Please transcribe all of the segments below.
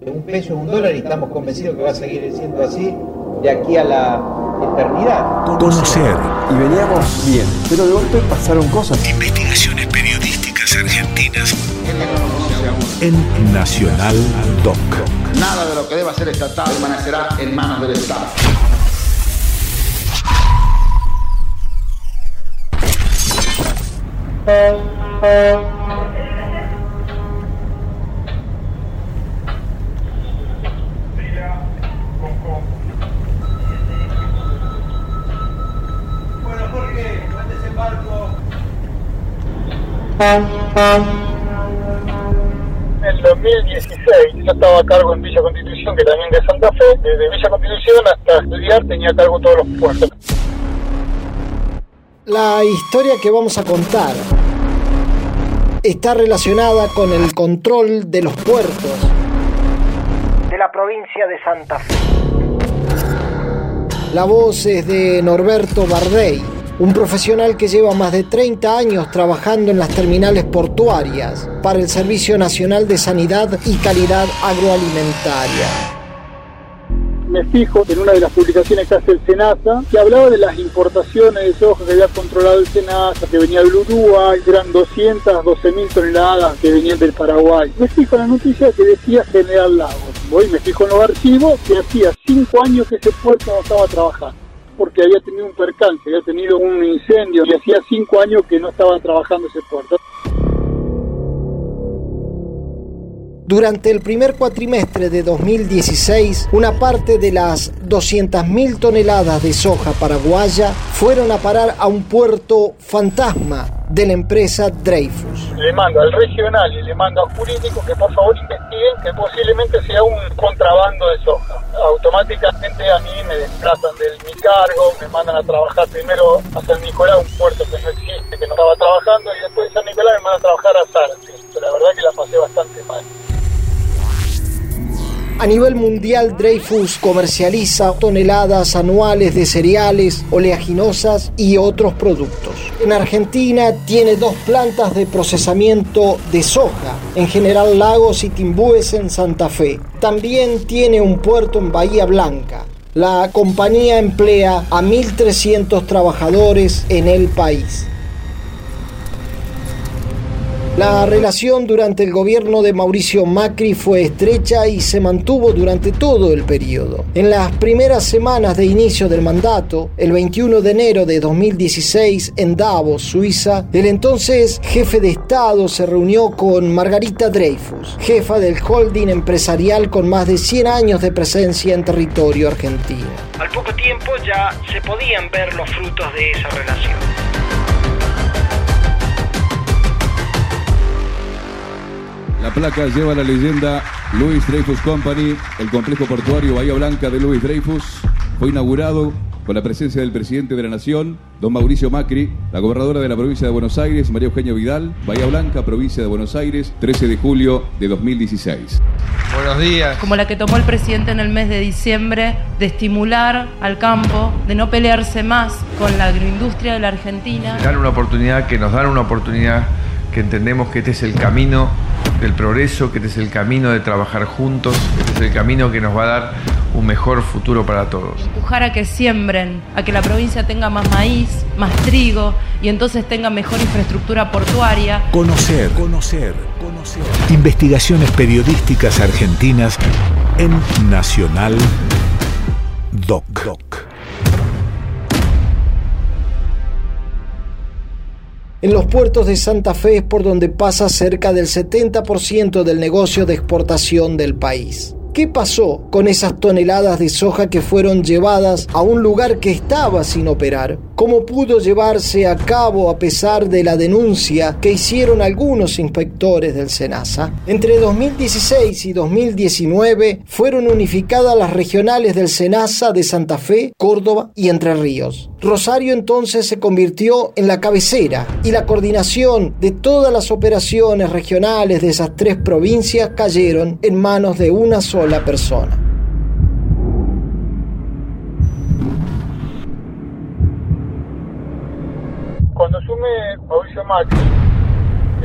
un peso es un dólar y estamos convencidos que va a seguir siendo así de aquí a la eternidad. Conocer. Y veníamos bien, pero de golpe pasaron cosas. Investigaciones periodísticas argentinas. En Nacional Doc. Nada de lo que deba ser estatal permanecerá en manos del Estado. En el 2016 yo estaba a cargo en Villa Constitución, que también de Santa Fe. Desde Villa Constitución hasta estudiar tenía a cargo todos los puertos. La historia que vamos a contar está relacionada con el control de los puertos de la provincia de Santa Fe. La voz es de Norberto Bardey, un profesional que lleva más de 30 años trabajando en las terminales portuarias para el Servicio Nacional de Sanidad y Calidad Agroalimentaria. Me fijo en una de las publicaciones que hace el SENASA, que hablaba de las importaciones de soja que había controlado el SENASA, que venía del Uruguay, eran 212 mil toneladas que venían del Paraguay. Me fijo en la noticia que decía General Lagos. Voy, me fijo en los archivos que hacía cinco años que ese puerto no estaba trabajando porque había tenido un percance, había tenido un incendio y hacía cinco años que no estaba trabajando ese puerto. Durante el primer cuatrimestre de 2016, una parte de las 200.000 toneladas de soja paraguaya fueron a parar a un puerto fantasma de la empresa Dreyfus. Le mando al regional y le mando al jurídico que por favor investiguen que posiblemente sea un contrabando de soja. Automáticamente a mí me desplazan de mi cargo, me mandan a trabajar primero a San Nicolás, un puerto que no existe, que no estaba trabajando, y después de San Nicolás me mandan a trabajar a Zárate. La verdad que la pasé bastante mal. A nivel mundial, Dreyfus comercializa toneladas anuales de cereales, oleaginosas y otros productos. En Argentina tiene dos plantas de procesamiento de soja, en General Lagos y Timbúes en Santa Fe. También tiene un puerto en Bahía Blanca. La compañía emplea a 1.300 trabajadores en el país. La relación durante el gobierno de Mauricio Macri fue estrecha y se mantuvo durante todo el periodo. En las primeras semanas de inicio del mandato, el 21 de enero de 2016 en Davos, Suiza, el entonces jefe de Estado se reunió con Margarita Dreyfus, jefa del holding empresarial con más de 100 años de presencia en territorio argentino. Al poco tiempo ya se podían ver los frutos de esa relación. La placa lleva la leyenda Louis Dreyfus Company, el complejo portuario Bahía Blanca de Louis Dreyfus. Fue inaugurado con la presencia del presidente de la Nación, don Mauricio Macri, la gobernadora de la provincia de Buenos Aires, María Eugenia Vidal, Bahía Blanca, provincia de Buenos Aires, 13 de julio de 2016. Buenos días. Como la que tomó el presidente en el mes de diciembre, de estimular al campo, de no pelearse más con la agroindustria de la Argentina. Dan una oportunidad, que nos dan una oportunidad, que entendemos que este es el camino del progreso, que este es el camino de trabajar juntos, que este es el camino que nos va a dar un mejor futuro para todos. Empujar a que siembren, a que la provincia tenga más maíz, más trigo y entonces tenga mejor infraestructura portuaria. Conocer, conocer, conocer. Investigaciones periodísticas argentinas en Nacional Doc. Doc. En los puertos de Santa Fe es por donde pasa cerca del 70% del negocio de exportación del país. ¿Qué pasó con esas toneladas de soja que fueron llevadas a un lugar que estaba sin operar? ¿Cómo pudo llevarse a cabo a pesar de la denuncia que hicieron algunos inspectores del SENASA? Entre 2016 y 2019 fueron unificadas las regionales del SENASA de Santa Fe, Córdoba y Entre Ríos. Rosario entonces se convirtió en la cabecera y la coordinación de todas las operaciones regionales de esas tres provincias cayeron en manos de una sola persona. Cuando asume Mauricio Macri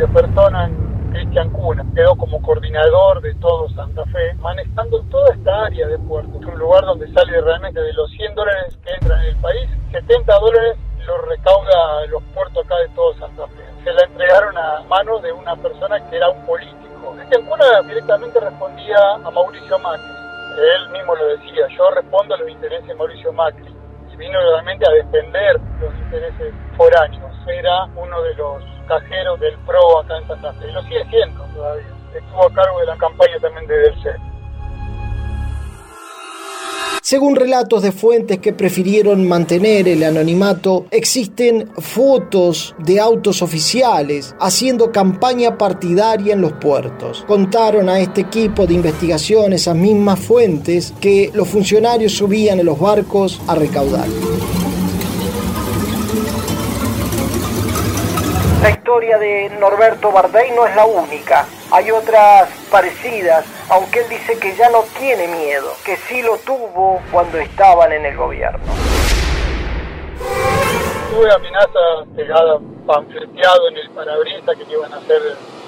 personas que Cristian Cuna, quedó como coordinador de todo Santa Fe, manejando toda esta área de puerto. Es un lugar donde sale realmente de los 100 dólares que entran en el país, 70 dólares los recauda los puertos acá de todo Santa Fe. Se la entregaron a manos de una persona que era un político. Cristian Cuna directamente respondía a Mauricio Macri. Él mismo lo decía, yo respondo a los intereses de Mauricio Macri. Vino realmente a defender los intereses foráneos. Era uno de los cajeros del PRO acá en Santa Fe. Y lo sigue siendo todavía. Estuvo a cargo de la campaña también de Delce. Según relatos de fuentes que prefirieron mantener el anonimato, existen fotos de autos oficiales haciendo campaña partidaria en los puertos. Contaron a este equipo de investigación esas mismas fuentes que los funcionarios subían en los barcos a recaudar. La historia de Norberto Bardey no es la única. Hay otras parecidas, aunque él dice que ya no tiene miedo, que sí lo tuvo cuando estaban en el gobierno. Tuve amenazas pegadas, panfleteado en el parabrisas que iban a hacer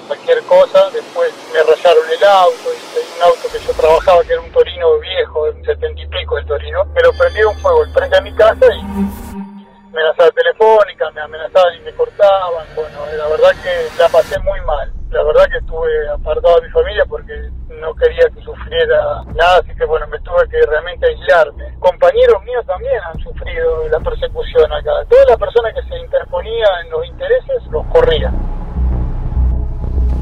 cualquier cosa. Después me rayaron el auto, un auto que yo trabajaba que era un Torino viejo, un setenta y pico el Torino. Me lo prendieron fuego frente a mi casa y amenazaba telefónica, me amenazaban y me cortaban. Bueno, la verdad que la pasé muy mal. La verdad que estuve apartado de mi familia porque no quería que sufriera nada, así que bueno, me tuve que realmente aislarme. Compañeros míos también han sufrido la persecución acá. Toda la persona que se interponía en los intereses los corría.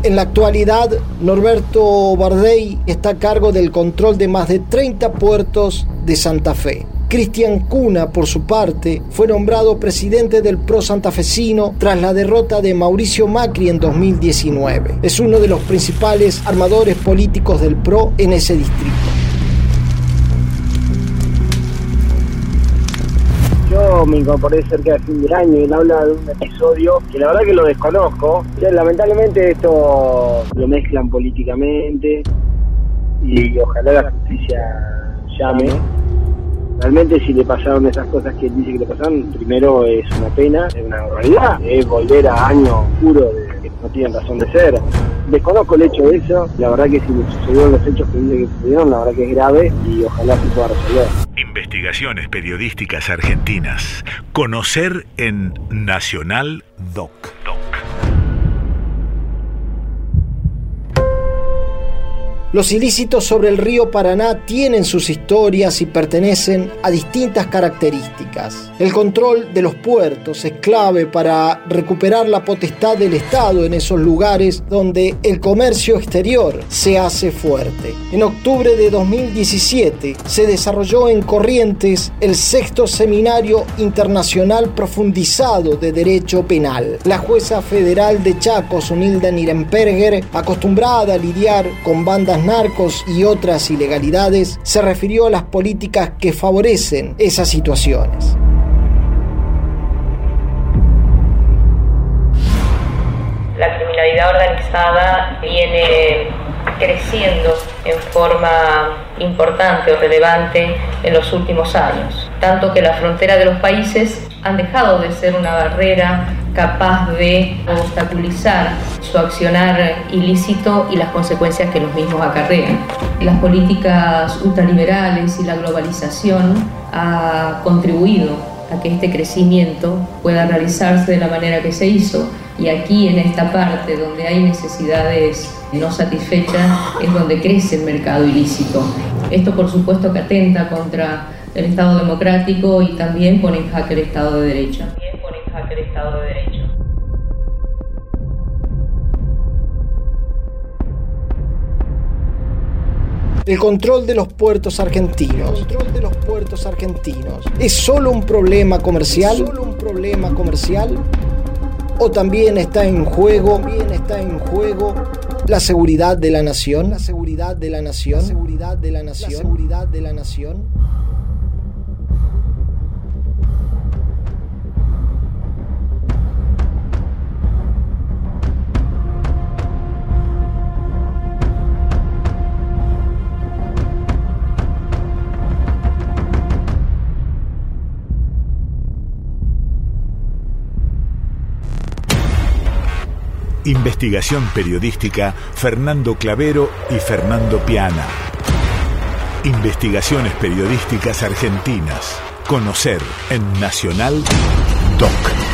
En la actualidad, Norberto Bardey está a cargo del control de más de 30 puertos de Santa Fe. Cristian Cuna, por su parte, fue nombrado presidente del PRO santafesino tras la derrota de Mauricio Macri en 2019. Es uno de los principales armadores políticos del PRO en ese distrito. Yo me incorporé cerca de fin del año y él habla de un episodio que la verdad que lo desconozco. lamentablemente esto lo mezclan políticamente y ojalá la justicia llame Realmente si le pasaron esas cosas que él dice que le pasaron, primero es una pena, es una realidad, es volver a años oscuros de que no tienen razón de ser. Desconozco el hecho de eso, la verdad que si le sucedieron los hechos que dice que sucedieron, la verdad que es grave y ojalá se pueda resolver. Investigaciones periodísticas argentinas. Conocer en Nacional Doc. Los ilícitos sobre el río Paraná tienen sus historias y pertenecen a distintas características. El control de los puertos es clave para recuperar la potestad del Estado en esos lugares donde el comercio exterior se hace fuerte. En octubre de 2017 se desarrolló en Corrientes el sexto seminario internacional profundizado de derecho penal. La jueza federal de Chaco, Sunilda Nirenperger, acostumbrada a lidiar con bandas narcos y otras ilegalidades, se refirió a las políticas que favorecen esas situaciones. La criminalidad organizada viene creciendo en forma importante o relevante en los últimos años, tanto que la frontera de los países han dejado de ser una barrera capaz de obstaculizar su accionar ilícito y las consecuencias que los mismos acarrean. Las políticas ultraliberales y la globalización ha contribuido a que este crecimiento pueda realizarse de la manera que se hizo y aquí en esta parte donde hay necesidades no satisfechas es donde crece el mercado ilícito. Esto por supuesto que atenta contra el Estado democrático y también pone en jaque el Estado de Derecho. Estado de Derecho. El control de los puertos argentinos. control de los puertos argentinos. ¿Es solo un problema comercial? ¿Solo un problema comercial? ¿O también está en juego, también está en juego la seguridad de la nación? La seguridad de la nación. La seguridad de la nación. La seguridad de la nación. Investigación periodística Fernando Clavero y Fernando Piana. Investigaciones periodísticas argentinas. Conocer en Nacional Doc.